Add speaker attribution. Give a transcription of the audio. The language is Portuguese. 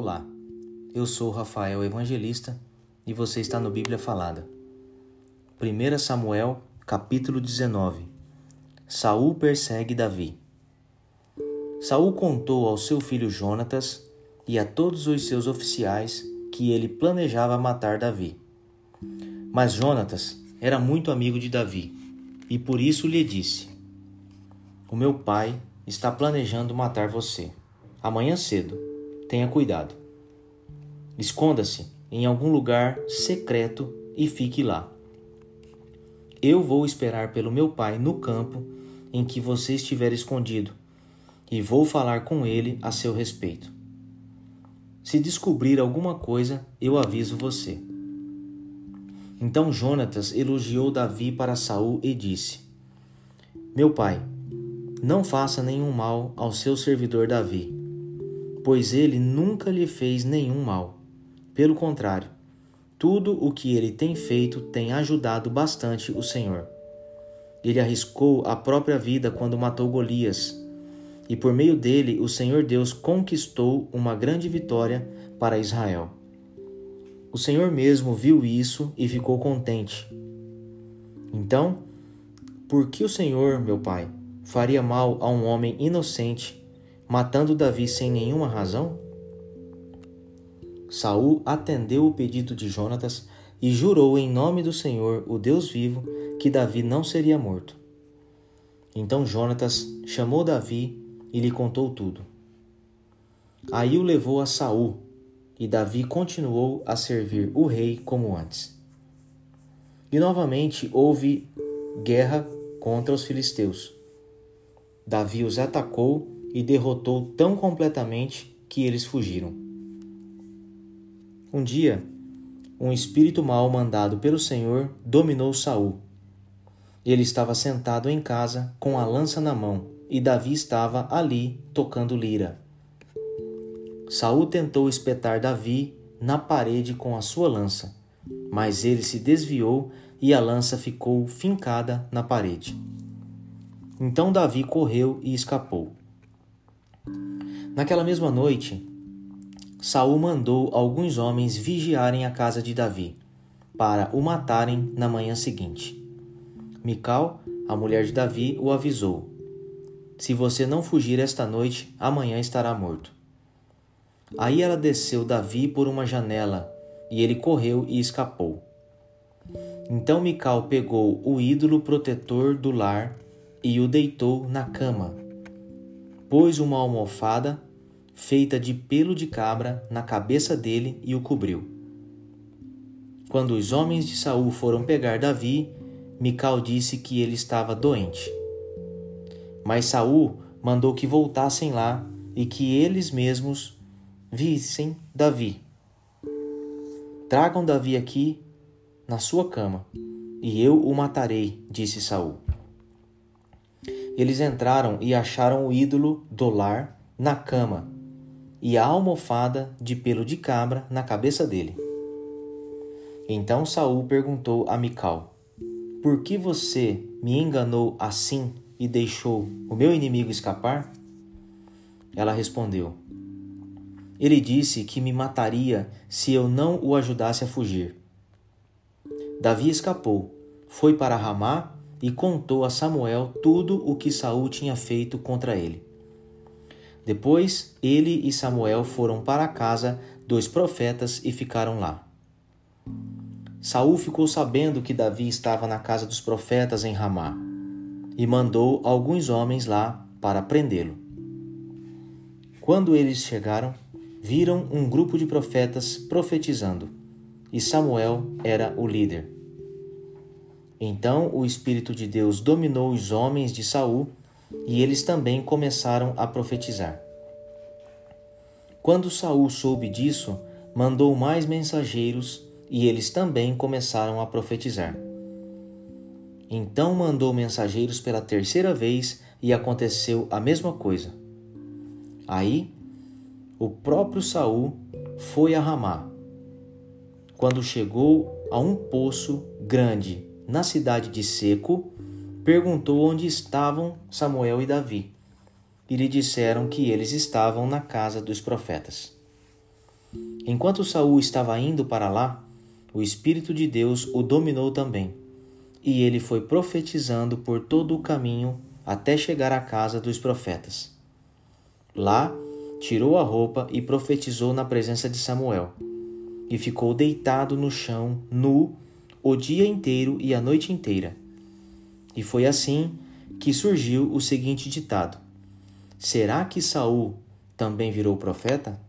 Speaker 1: Olá, eu sou Rafael Evangelista e você está no Bíblia Falada. 1 Samuel, capítulo 19. Saul persegue Davi. Saul contou ao seu filho Jonatas e a todos os seus oficiais que ele planejava matar Davi. Mas Jonatas era muito amigo de Davi e por isso lhe disse: O meu pai está planejando matar você. Amanhã cedo tenha cuidado. Esconda-se em algum lugar secreto e fique lá. Eu vou esperar pelo meu pai no campo em que você estiver escondido e vou falar com ele a seu respeito. Se descobrir alguma coisa, eu aviso você. Então Jonatas elogiou Davi para Saul e disse: Meu pai, não faça nenhum mal ao seu servidor Davi pois ele nunca lhe fez nenhum mal. Pelo contrário, tudo o que ele tem feito tem ajudado bastante o Senhor. Ele arriscou a própria vida quando matou Golias, e por meio dele o Senhor Deus conquistou uma grande vitória para Israel. O Senhor mesmo viu isso e ficou contente. Então, por que o Senhor, meu pai, faria mal a um homem inocente matando Davi sem nenhuma razão? Saul atendeu o pedido de Jonatas e jurou em nome do Senhor, o Deus vivo, que Davi não seria morto. Então Jonatas chamou Davi e lhe contou tudo. Aí o levou a Saul, e Davi continuou a servir o rei como antes. E novamente houve guerra contra os filisteus. Davi os atacou e derrotou tão completamente que eles fugiram. Um dia, um espírito mau mandado pelo Senhor dominou Saul. Ele estava sentado em casa com a lança na mão, e Davi estava ali tocando lira. Saul tentou espetar Davi na parede com a sua lança, mas ele se desviou e a lança ficou fincada na parede. Então Davi correu e escapou. Naquela mesma noite, Saul mandou alguns homens vigiarem a casa de Davi, para o matarem na manhã seguinte. Mical, a mulher de Davi, o avisou: Se você não fugir esta noite, amanhã estará morto. Aí ela desceu Davi por uma janela, e ele correu e escapou. Então Mical pegou o ídolo protetor do lar e o deitou na cama. Pôs uma almofada feita de pelo de cabra na cabeça dele e o cobriu. Quando os homens de Saul foram pegar Davi, Mical disse que ele estava doente. Mas Saul mandou que voltassem lá e que eles mesmos vissem Davi. Tragam Davi aqui na sua cama, e eu o matarei, disse Saul. Eles entraram e acharam o ídolo do lar na cama e a almofada de pelo de cabra na cabeça dele. Então Saul perguntou a Mical: Por que você me enganou assim e deixou o meu inimigo escapar? Ela respondeu: Ele disse que me mataria se eu não o ajudasse a fugir. Davi escapou, foi para Ramá e contou a Samuel tudo o que Saul tinha feito contra ele. Depois ele e Samuel foram para a casa dos profetas e ficaram lá. Saul ficou sabendo que Davi estava na casa dos profetas em Ramá e mandou alguns homens lá para prendê-lo. Quando eles chegaram, viram um grupo de profetas profetizando, e Samuel era o líder. Então o espírito de Deus dominou os homens de Saul e eles também começaram a profetizar. Quando Saul soube disso, mandou mais mensageiros e eles também começaram a profetizar. Então mandou mensageiros pela terceira vez e aconteceu a mesma coisa. Aí, o próprio Saul foi a Ramá. Quando chegou a um poço grande na cidade de Seco, perguntou onde estavam Samuel e Davi, e lhe disseram que eles estavam na casa dos profetas. Enquanto Saul estava indo para lá, o Espírito de Deus o dominou também, e ele foi profetizando por todo o caminho até chegar à casa dos profetas. Lá, tirou a roupa e profetizou na presença de Samuel, e ficou deitado no chão, nu, o dia inteiro e a noite inteira. E foi assim que surgiu o seguinte ditado: Será que Saul também virou profeta?